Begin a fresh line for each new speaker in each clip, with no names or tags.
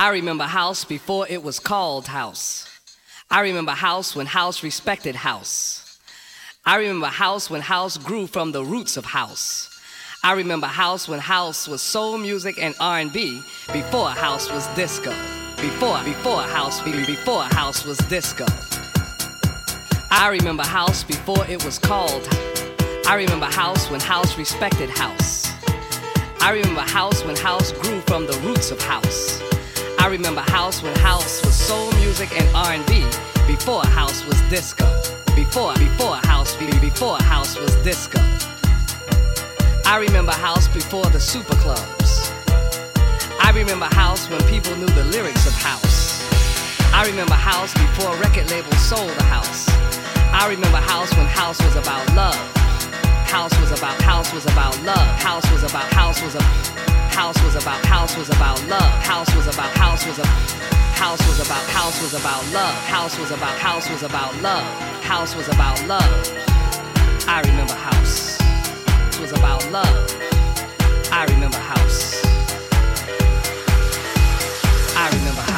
I remember house before it was called house. I remember house when house respected house. I remember house when house grew from the roots of house. I remember house when house was soul music and R&B before house was disco. Before before house before house was disco. I remember house before it was called. I remember house when house respected house. I remember house when house grew from the roots of house. I remember house when house was soul music and R&B before house was disco. Before before house before house was disco. I remember house before the super clubs. I remember house when people knew the lyrics of house. I remember house before record labels sold a house. I remember house when house was about love. House was about house was about love. House was about house was a house was about house was about love. House was about house was a house was about house was about love. House was about house was about love. House was about love. I remember house was about love. I remember house. I remember house.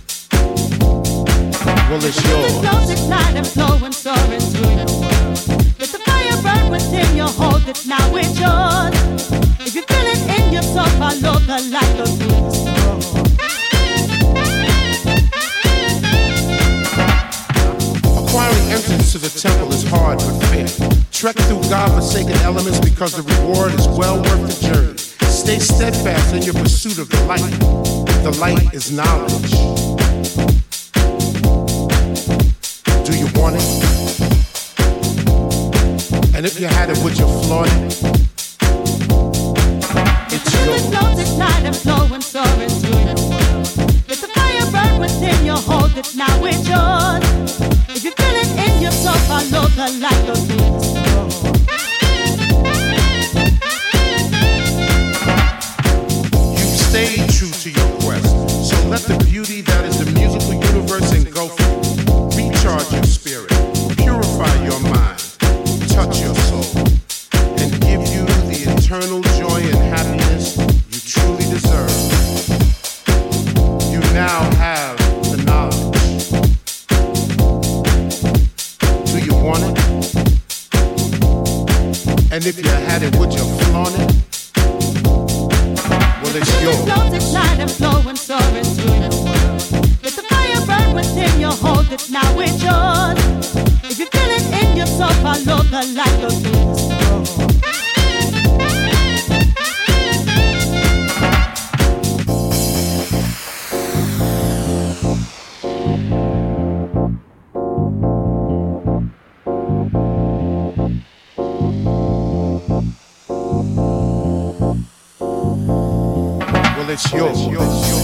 Well, it's yours.
Flows ignite and flow and soar into your world. Let the fire burn within you, hold it now, it's yours. If you feel it in your soul, follow the light, go through.
Acquiring entrance to the temple is hard but fair. Trek through God-forsaken elements because the reward is well worth the journey. Stay steadfast in your pursuit of the light. The light is knowledge. You want it? And if you had it, would you flaunt it? It's yours.
flows and flow and soar into your world. Let the fire burn within you, hold it now, it's yours. If you feel it in your soul, follow the light, through the.
You've stayed true to your quest. So let the beauty it's yours.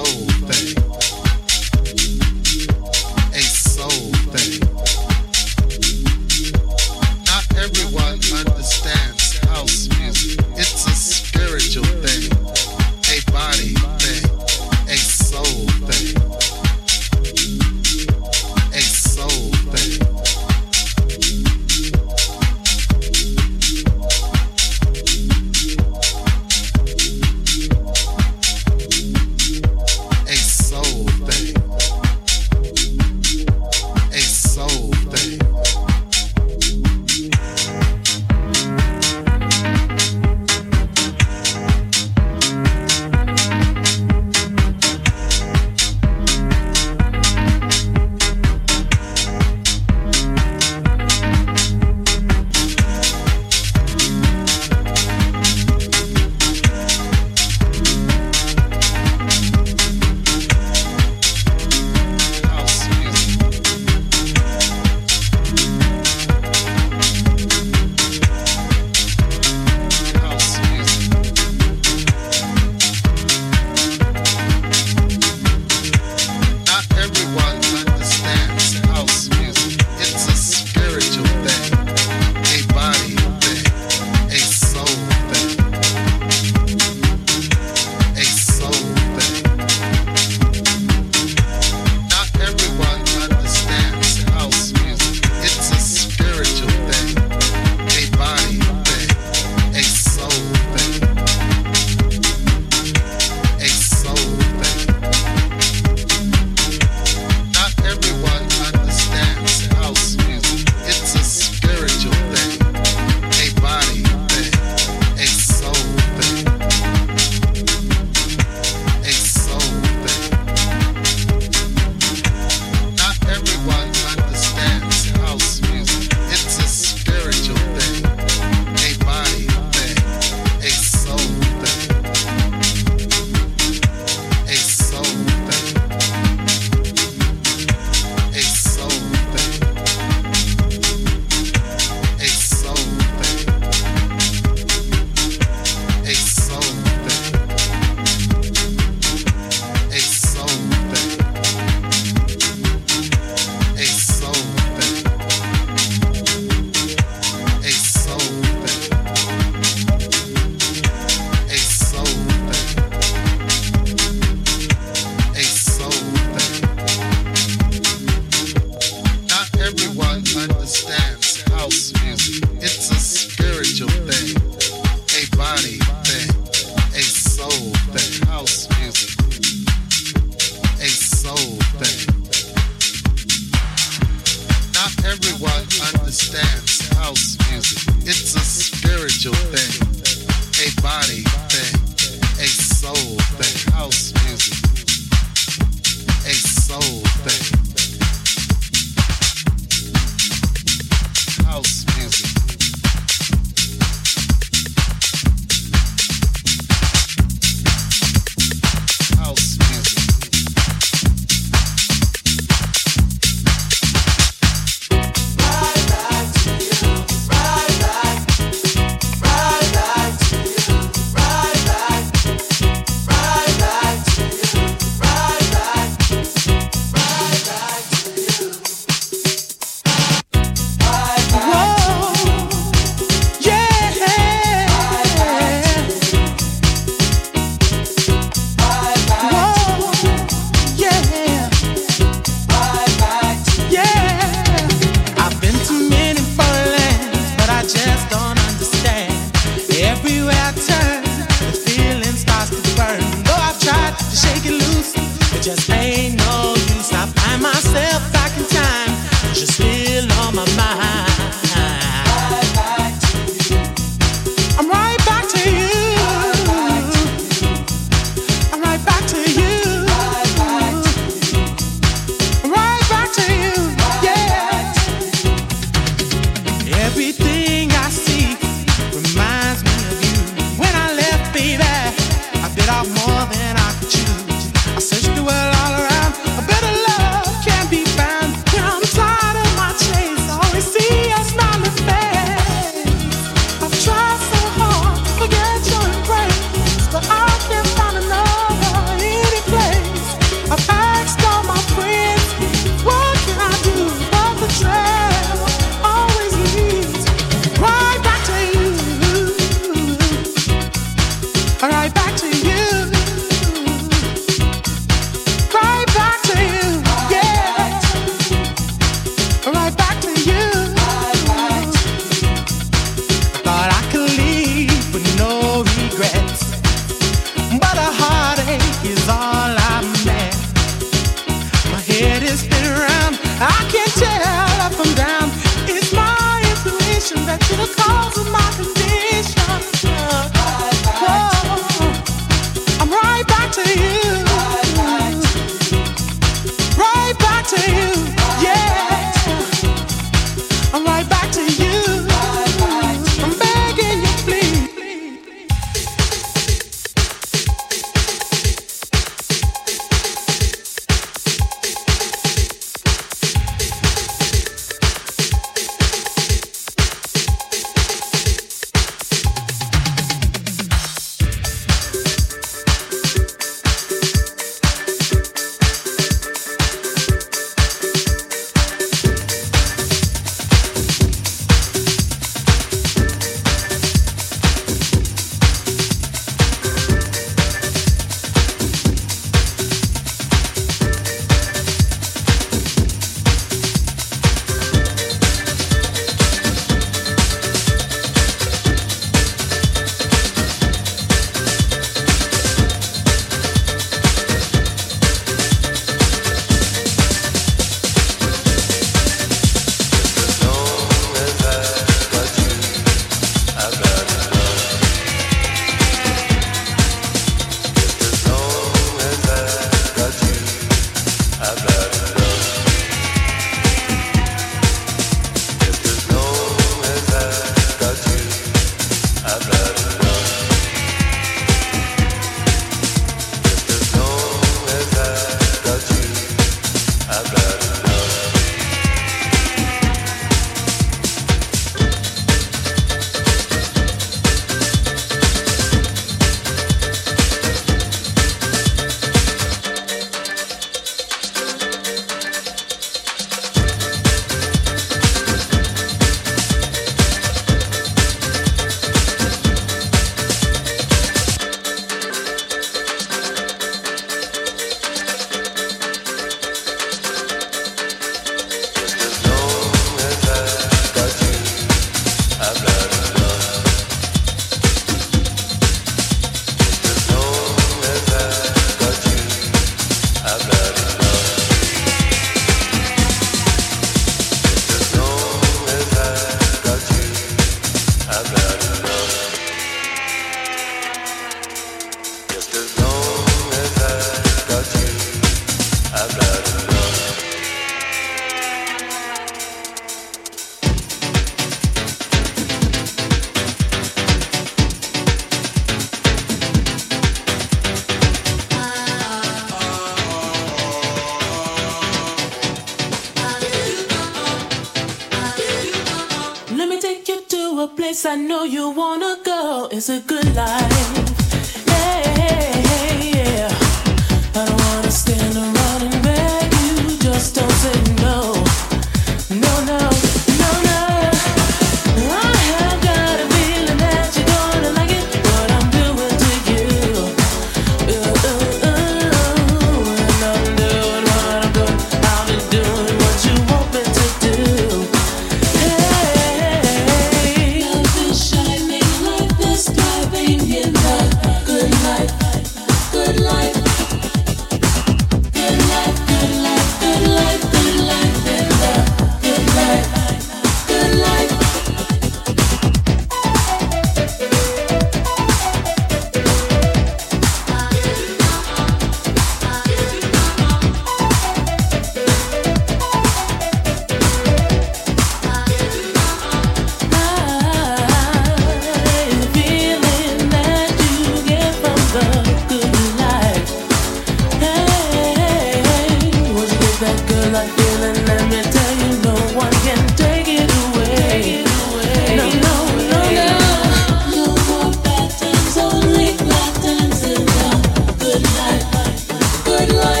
good life.